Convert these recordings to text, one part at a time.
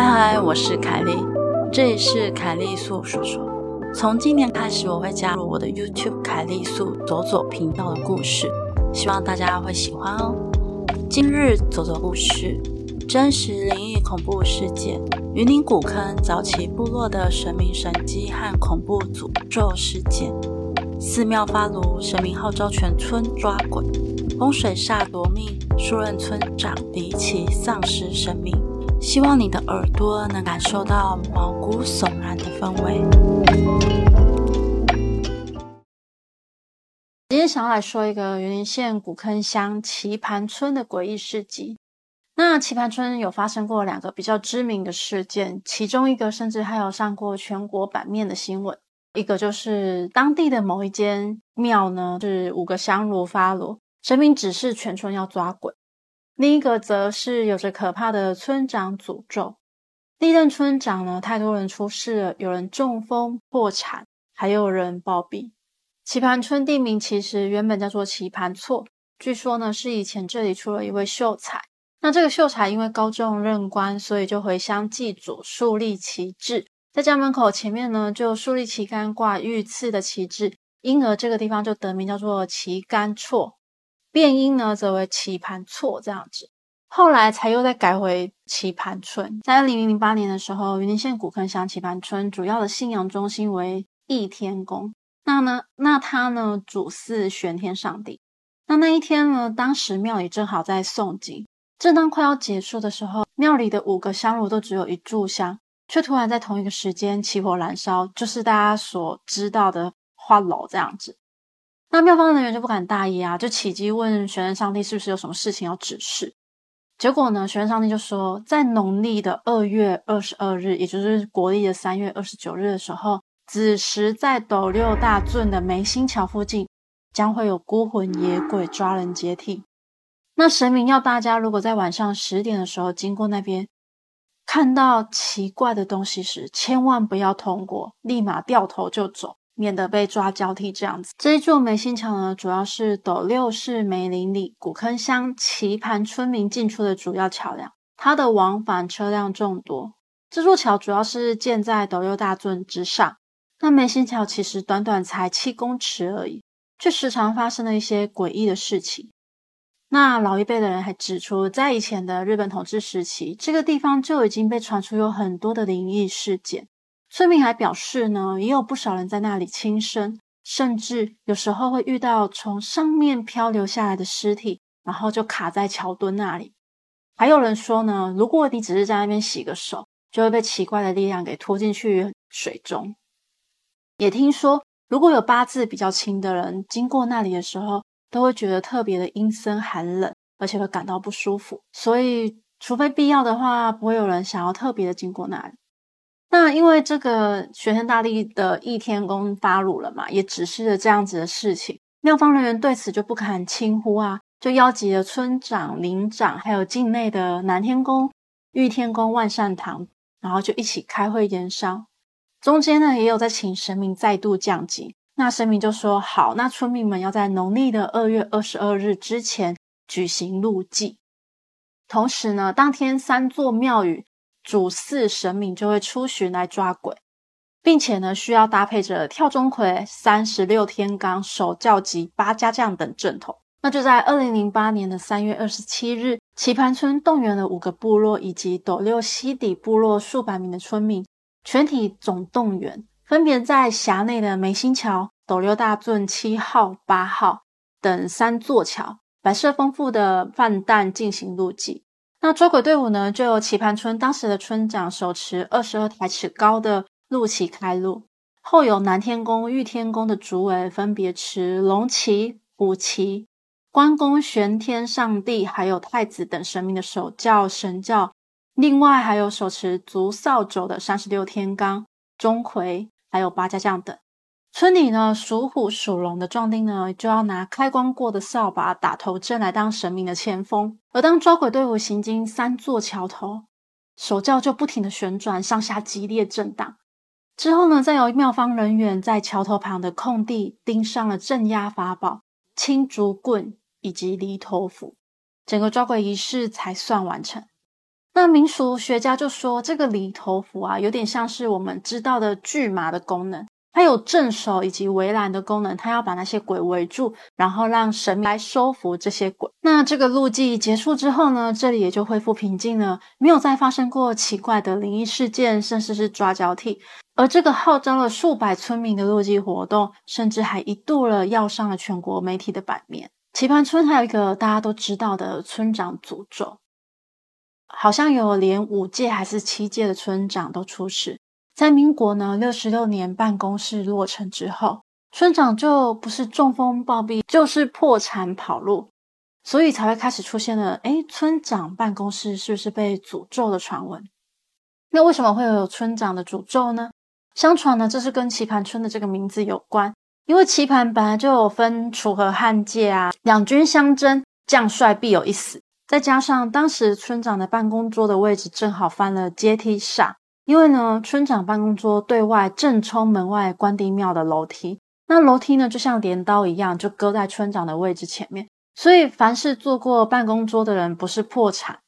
嗨嗨，我是凯莉，这里是凯莉素说说。从今年开始，我会加入我的 YouTube 凯莉素左左频道的故事，希望大家会喜欢哦。今日左左故事：真实灵异恐怖事件，云林古坑早期部落的神明神迹和恐怖诅咒事件。寺庙发炉，神明号召全村抓鬼；风水煞夺命，数任村长离奇丧失生命。希望你的耳朵能感受到毛骨悚然的氛围。今天想要来说一个云林县古坑乡棋盘村的诡异事迹。那棋盘村有发生过两个比较知名的事件，其中一个甚至还有上过全国版面的新闻。一个就是当地的某一间庙呢，是五个香炉发炉，神明指示全村要抓鬼；另一个则是有着可怕的村长诅咒。历任村长呢，太多人出事了，有人中风破产，还有人暴毙。棋盘村地名其实原本叫做棋盘厝，据说呢是以前这里出了一位秀才，那这个秀才因为高中任官，所以就回乡祭祖，树立旗帜。在家门口前面呢，就树立旗杆挂御赐的旗帜，因而这个地方就得名叫做旗杆厝。变音呢，则为棋盘厝这样子。后来才又再改回棋盘村。在二零零八年的时候，云林县古坑乡棋盘村主要的信仰中心为义天宫。那呢，那他呢主祀玄天上帝。那那一天呢，当时庙里正好在诵经，正当快要结束的时候，庙里的五个香炉都只有一炷香。却突然在同一个时间起火燃烧，就是大家所知道的花楼这样子。那庙方人员就不敢大意啊，就起乩问玄天上帝是不是有什么事情要指示。结果呢，玄天上帝就说，在农历的二月二十二日，也就是国历的三月二十九日的时候，子时在斗六大圳的梅心桥附近，将会有孤魂野鬼抓人接替。那神明要大家，如果在晚上十点的时候经过那边。看到奇怪的东西时，千万不要通过，立马掉头就走，免得被抓交替这样子。这一座梅心桥呢，主要是斗六市梅林里古坑乡棋盘村民进出的主要桥梁，它的往返车辆众多。这座桥主要是建在斗六大圳之上。那梅心桥其实短短才七公尺而已，却时常发生了一些诡异的事情。那老一辈的人还指出，在以前的日本统治时期，这个地方就已经被传出有很多的灵异事件。村民还表示呢，也有不少人在那里轻生，甚至有时候会遇到从上面漂流下来的尸体，然后就卡在桥墩那里。还有人说呢，如果你只是在那边洗个手，就会被奇怪的力量给拖进去水中。也听说，如果有八字比较轻的人经过那里的时候，都会觉得特别的阴森寒冷，而且会感到不舒服。所以，除非必要的话，不会有人想要特别的经过那里。那因为这个玄天大帝的义天宫发怒了嘛，也指示了这样子的事情。庙方人员对此就不敢轻忽啊，就邀集了村长、邻长，还有境内的南天宫、玉天宫、万善堂，然后就一起开会研商。中间呢，也有在请神明再度降级。那神明就说好，那村民们要在农历的二月二十二日之前举行路祭。同时呢，当天三座庙宇主祀神明就会出巡来抓鬼，并且呢，需要搭配着跳钟馗、三十六天罡、守教及八家将等阵头。那就在二零零八年的三月二十七日，棋盘村动员了五个部落以及斗六溪底部落数百名的村民，全体总动员。分别在辖内的梅心桥、斗六大圳七号、八号等三座桥摆设丰富的饭弹进行路祭。那捉鬼队伍呢，就由棋盘村当时的村长手持二十二台尺高的鹿旗开路，后有南天宫、玉天宫的主委分别持龙旗、虎旗、关公、玄天上帝还有太子等神明的守教神教，另外还有手持竹扫帚的三十六天罡、钟馗。还有八家将等，村里呢属虎属龙的壮丁呢，就要拿开光过的扫把打头阵来当神明的前锋。而当抓鬼队伍行经三座桥头，手轿就不停的旋转，上下激烈震荡。之后呢，再由庙方人员在桥头旁的空地钉上了镇压法宝青竹棍以及犁头斧，整个抓鬼仪式才算完成。那民俗学家就说，这个离头符啊，有点像是我们知道的拒麻的功能，它有镇守以及围栏的功能，它要把那些鬼围住，然后让神明来收服这些鬼。那这个路祭结束之后呢，这里也就恢复平静了，没有再发生过奇怪的灵异事件，甚至是抓交替。而这个号召了数百村民的路祭活动，甚至还一度了要上了全国媒体的版面。棋盘村还有一个大家都知道的村长诅咒。好像有连五届还是七届的村长都出事。在民国呢六十六年办公室落成之后，村长就不是中风暴毙，就是破产跑路，所以才会开始出现了，诶，村长办公室是不是被诅咒的传闻？那为什么会有村长的诅咒呢？相传呢，这是跟棋盘村的这个名字有关，因为棋盘本来就有分楚河汉界啊，两军相争，将帅必有一死。再加上当时村长的办公桌的位置正好翻了阶梯上，因为呢，村长办公桌对外正冲门外关帝庙的楼梯，那楼梯呢就像镰刀一样，就搁在村长的位置前面，所以凡是坐过办公桌的人，不是破产，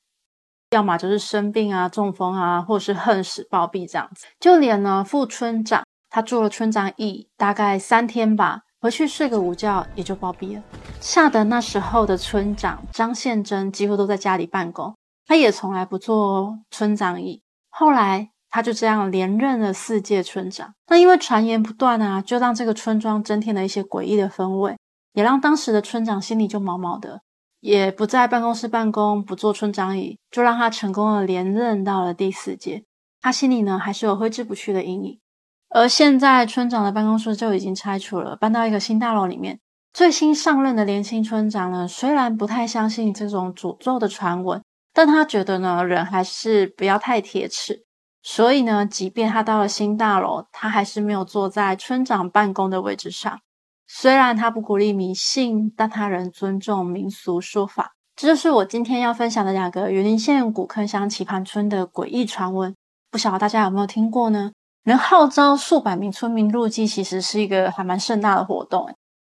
要么就是生病啊、中风啊，或是横死暴毙这样子。就连呢副村长，他坐了村长椅大概三天吧。回去睡个午觉也就暴毙了，吓得那时候的村长张宪珍几乎都在家里办公，他也从来不坐村长椅。后来他就这样连任了四届村长。那因为传言不断啊，就让这个村庄增添了一些诡异的氛围，也让当时的村长心里就毛毛的，也不在办公室办公，不坐村长椅，就让他成功的连任到了第四届。他心里呢还是有挥之不去的阴影。而现在村长的办公室就已经拆除了，搬到一个新大楼里面。最新上任的年轻村长呢，虽然不太相信这种诅咒的传闻，但他觉得呢，人还是不要太铁齿。所以呢，即便他到了新大楼，他还是没有坐在村长办公的位置上。虽然他不鼓励迷信，但他仍尊重民俗说法。这就是我今天要分享的两个云林县古坑乡棋盘村的诡异传闻。不晓得大家有没有听过呢？能号召数百名村民入祭，其实是一个还蛮盛大的活动。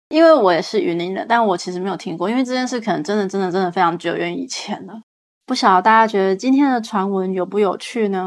因为我也是云林人，但我其实没有听过，因为这件事可能真的、真的、真的非常久远以前了。不晓得大家觉得今天的传闻有不有趣呢？